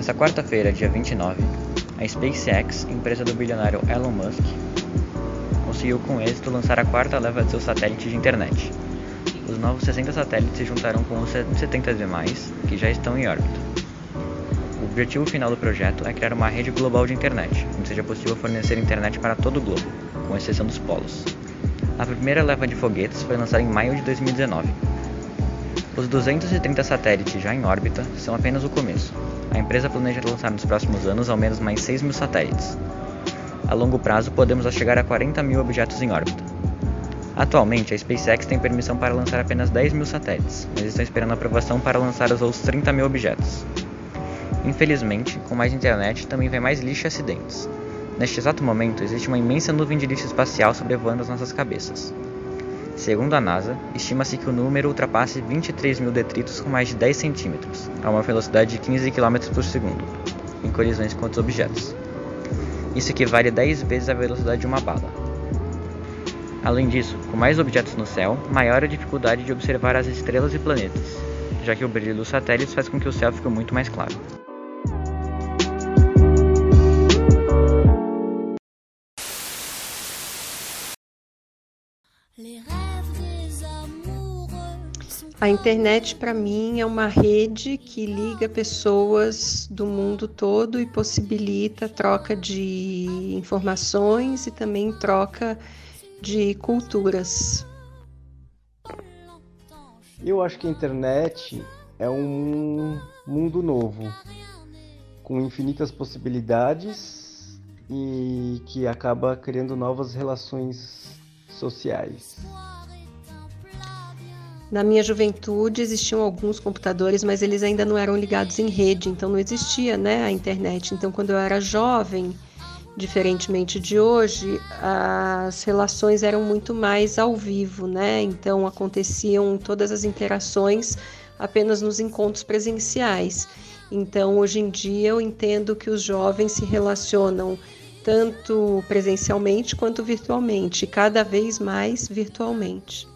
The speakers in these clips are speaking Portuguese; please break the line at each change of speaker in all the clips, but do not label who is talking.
Nessa quarta-feira, dia 29, a SpaceX, empresa do bilionário Elon Musk, conseguiu com êxito lançar a quarta leva de seus satélites de internet. Os novos 60 satélites se juntarão com os 70 demais que já estão em órbita. O objetivo final do projeto é criar uma rede global de internet, onde seja possível fornecer internet para todo o globo, com exceção dos polos. A primeira leva de foguetes foi lançada em maio de 2019. Os 230 satélites já em órbita são apenas o começo. A empresa planeja lançar nos próximos anos ao menos mais 6 mil satélites. A longo prazo, podemos chegar a 40 mil objetos em órbita. Atualmente, a SpaceX tem permissão para lançar apenas 10 mil satélites, mas estão esperando aprovação para lançar os outros 30 mil objetos. Infelizmente, com mais internet também vem mais lixo e acidentes. Neste exato momento, existe uma imensa nuvem de lixo espacial sobrevoando as nossas cabeças. Segundo a NASA, estima-se que o número ultrapasse 23 mil detritos com mais de 10 centímetros, a uma velocidade de 15 km por segundo, em colisões com outros objetos. Isso equivale a 10 vezes a velocidade de uma bala. Além disso, com mais objetos no céu, maior a dificuldade de observar as estrelas e planetas, já que o brilho dos satélites faz com que o céu fique muito mais claro.
A internet para mim é uma rede que liga pessoas do mundo todo e possibilita troca de informações e também troca de culturas.
Eu acho que a internet é um mundo novo, com infinitas possibilidades e que acaba criando novas relações sociais.
Na minha juventude existiam alguns computadores, mas eles ainda não eram ligados em rede, então não existia né, a internet. Então, quando eu era jovem, diferentemente de hoje, as relações eram muito mais ao vivo, né? Então aconteciam todas as interações apenas nos encontros presenciais. Então, hoje em dia, eu entendo que os jovens se relacionam tanto presencialmente quanto virtualmente, cada vez mais virtualmente.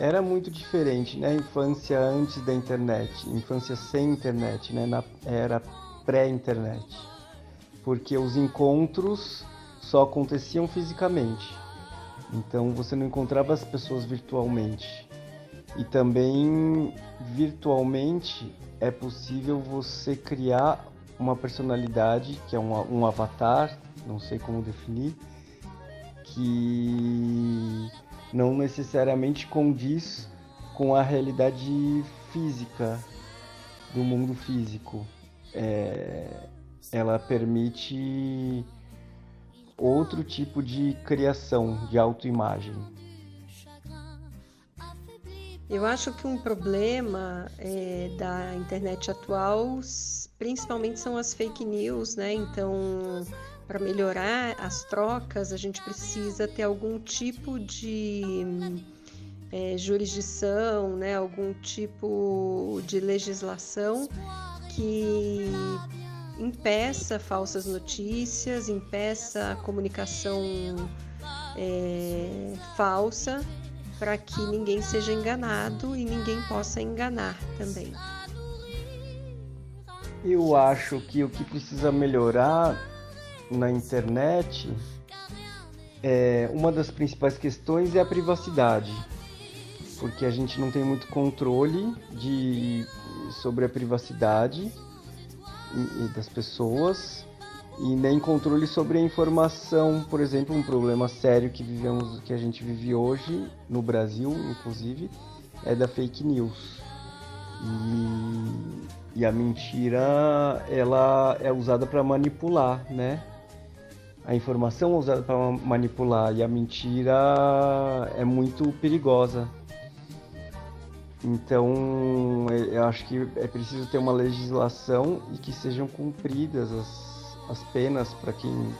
Era muito diferente, né? Infância antes da internet, infância sem internet, né? Na era pré-internet. Porque os encontros só aconteciam fisicamente. Então você não encontrava as pessoas virtualmente. E também virtualmente é possível você criar uma personalidade, que é um, um avatar, não sei como definir, que não necessariamente condiz com a realidade física do mundo físico. É, ela permite outro tipo de criação, de autoimagem.
Eu acho que um problema é, da internet atual, principalmente, são as fake news, né? Então, para melhorar as trocas, a gente precisa ter algum tipo de é, jurisdição, né? Algum tipo de legislação que impeça falsas notícias, impeça a comunicação é, falsa para que ninguém seja enganado e ninguém possa enganar também.
Eu acho que o que precisa melhorar na internet é uma das principais questões é a privacidade, porque a gente não tem muito controle de sobre a privacidade das pessoas e nem controle sobre a informação, por exemplo, um problema sério que vivemos, que a gente vive hoje no Brasil, inclusive, é da fake news. E, e a mentira, ela é usada para manipular, né? A informação é usada para manipular e a mentira é muito perigosa. Então, eu acho que é preciso ter uma legislação e que sejam cumpridas as as penas para quem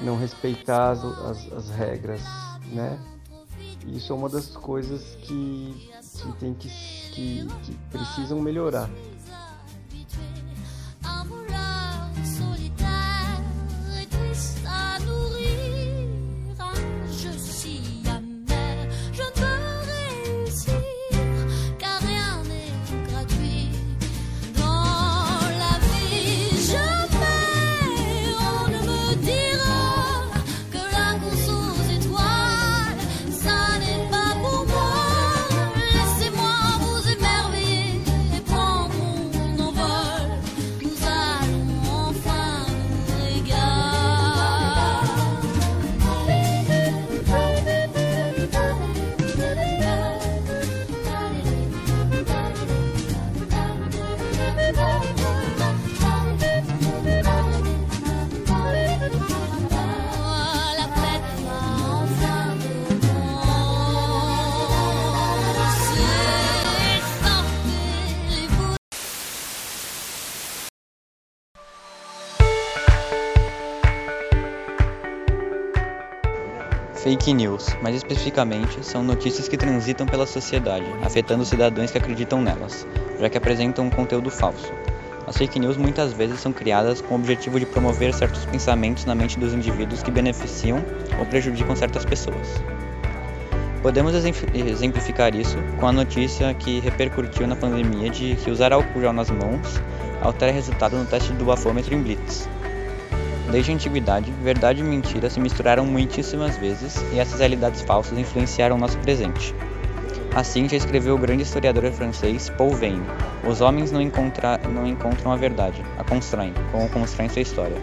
não respeitar as, as, as, regras, né? Isso é uma das coisas que, que tem que, que, que precisam melhorar.
Fake news, mais especificamente, são notícias que transitam pela sociedade, afetando os cidadãos que acreditam nelas, já que apresentam um conteúdo falso. As fake news muitas vezes são criadas com o objetivo de promover certos pensamentos na mente dos indivíduos que beneficiam ou prejudicam certas pessoas. Podemos exemplificar isso com a notícia que repercutiu na pandemia de que usar álcool gel nas mãos altera resultado no teste do bafômetro em Blitz. Desde a antiguidade, verdade e mentira se misturaram muitíssimas vezes e essas realidades falsas influenciaram o nosso presente. Assim já escreveu o grande historiador francês Paul Veyne: Os homens não, encontra, não encontram a verdade, a constroem, como constroem sua história.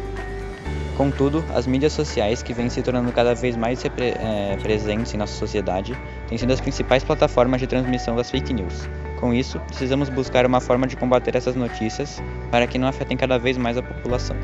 Contudo, as mídias sociais, que vêm se tornando cada vez mais é, presentes em nossa sociedade, têm sido as principais plataformas de transmissão das fake news. Com isso, precisamos buscar uma forma de combater essas notícias para que não afetem cada vez mais a população.